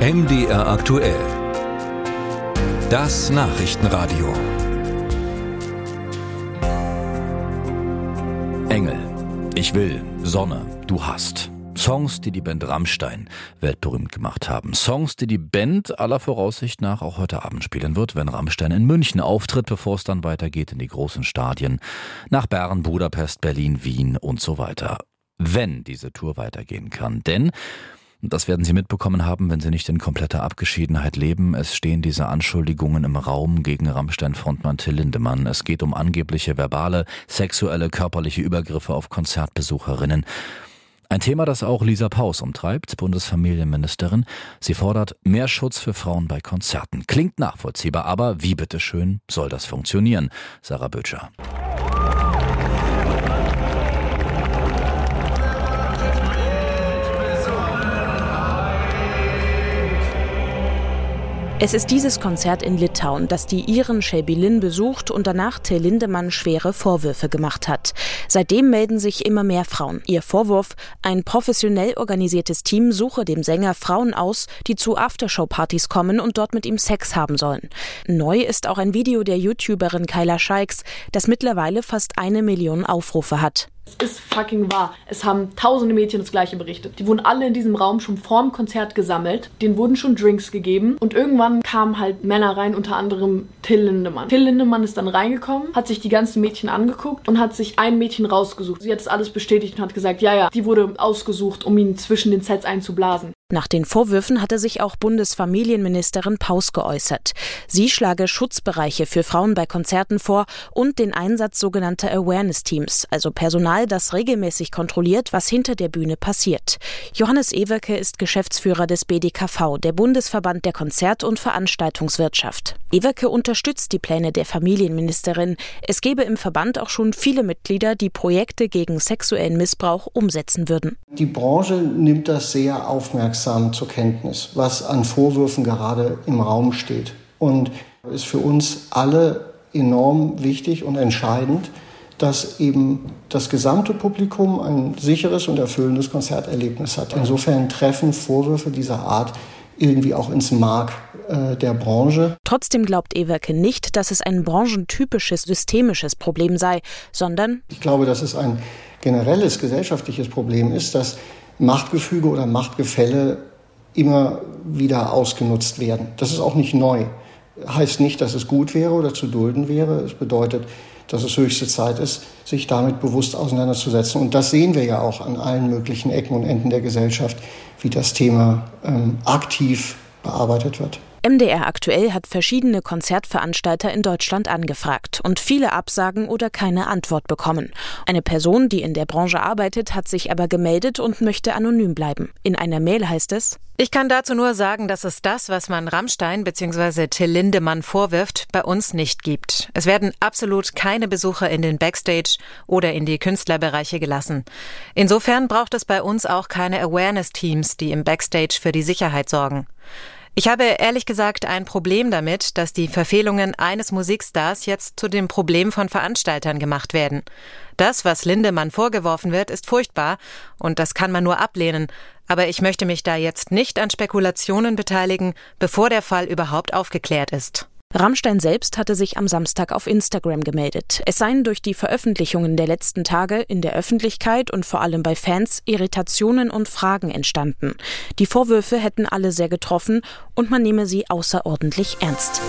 MDR aktuell. Das Nachrichtenradio. Engel. Ich will. Sonne. Du hast. Songs, die die Band Rammstein weltberühmt gemacht haben. Songs, die die Band aller Voraussicht nach auch heute Abend spielen wird, wenn Rammstein in München auftritt, bevor es dann weitergeht in die großen Stadien nach Bern, Budapest, Berlin, Wien und so weiter. Wenn diese Tour weitergehen kann. Denn das werden Sie mitbekommen haben, wenn Sie nicht in kompletter Abgeschiedenheit leben. Es stehen diese Anschuldigungen im Raum gegen Rammstein-Frontmann Till Lindemann. Es geht um angebliche verbale, sexuelle, körperliche Übergriffe auf Konzertbesucherinnen. Ein Thema, das auch Lisa Paus umtreibt, Bundesfamilienministerin. Sie fordert mehr Schutz für Frauen bei Konzerten. Klingt nachvollziehbar, aber wie bitteschön soll das funktionieren? Sarah Böttcher. Es ist dieses Konzert in Litauen, das die Iren Lynn besucht und danach Till Lindemann schwere Vorwürfe gemacht hat. Seitdem melden sich immer mehr Frauen. Ihr Vorwurf, ein professionell organisiertes Team suche dem Sänger Frauen aus, die zu Aftershow-Partys kommen und dort mit ihm Sex haben sollen. Neu ist auch ein Video der YouTuberin Kyla Scheiks, das mittlerweile fast eine Million Aufrufe hat. Es ist fucking wahr. Es haben tausende Mädchen das gleiche berichtet. Die wurden alle in diesem Raum schon vorm Konzert gesammelt. Denen wurden schon Drinks gegeben. Und irgendwann kamen halt Männer rein, unter anderem Till Lindemann. Till Lindemann ist dann reingekommen, hat sich die ganzen Mädchen angeguckt und hat sich ein Mädchen rausgesucht. Sie hat das alles bestätigt und hat gesagt, ja, ja, die wurde ausgesucht, um ihn zwischen den Sets einzublasen. Nach den Vorwürfen hatte sich auch Bundesfamilienministerin Paus geäußert. Sie schlage Schutzbereiche für Frauen bei Konzerten vor und den Einsatz sogenannter Awareness-Teams, also Personal, das regelmäßig kontrolliert, was hinter der Bühne passiert. Johannes Ewerke ist Geschäftsführer des BDKV, der Bundesverband der Konzert- und Veranstaltungswirtschaft. Ewerke unterstützt die Pläne der Familienministerin. Es gebe im Verband auch schon viele Mitglieder, die Projekte gegen sexuellen Missbrauch umsetzen würden. Die Branche nimmt das sehr aufmerksam aufmerksam zur Kenntnis, was an Vorwürfen gerade im Raum steht. Und ist für uns alle enorm wichtig und entscheidend, dass eben das gesamte Publikum ein sicheres und erfüllendes Konzerterlebnis hat. Insofern treffen Vorwürfe dieser Art irgendwie auch ins Mark äh, der Branche. Trotzdem glaubt Ewerke nicht, dass es ein branchentypisches systemisches Problem sei, sondern ich glaube, dass es ein generelles gesellschaftliches Problem ist, dass Machtgefüge oder Machtgefälle immer wieder ausgenutzt werden. Das ist auch nicht neu. Heißt nicht, dass es gut wäre oder zu dulden wäre. Es bedeutet, dass es höchste Zeit ist, sich damit bewusst auseinanderzusetzen. Und das sehen wir ja auch an allen möglichen Ecken und Enden der Gesellschaft, wie das Thema ähm, aktiv bearbeitet wird. MDR aktuell hat verschiedene Konzertveranstalter in Deutschland angefragt und viele Absagen oder keine Antwort bekommen. Eine Person, die in der Branche arbeitet, hat sich aber gemeldet und möchte anonym bleiben. In einer Mail heißt es, ich kann dazu nur sagen, dass es das, was man Rammstein bzw. Till Lindemann vorwirft, bei uns nicht gibt. Es werden absolut keine Besucher in den Backstage oder in die Künstlerbereiche gelassen. Insofern braucht es bei uns auch keine Awareness-Teams, die im Backstage für die Sicherheit sorgen. Ich habe ehrlich gesagt ein Problem damit, dass die Verfehlungen eines Musikstars jetzt zu dem Problem von Veranstaltern gemacht werden. Das, was Lindemann vorgeworfen wird, ist furchtbar und das kann man nur ablehnen. Aber ich möchte mich da jetzt nicht an Spekulationen beteiligen, bevor der Fall überhaupt aufgeklärt ist. Rammstein selbst hatte sich am Samstag auf Instagram gemeldet. Es seien durch die Veröffentlichungen der letzten Tage in der Öffentlichkeit und vor allem bei Fans Irritationen und Fragen entstanden. Die Vorwürfe hätten alle sehr getroffen und man nehme sie außerordentlich ernst.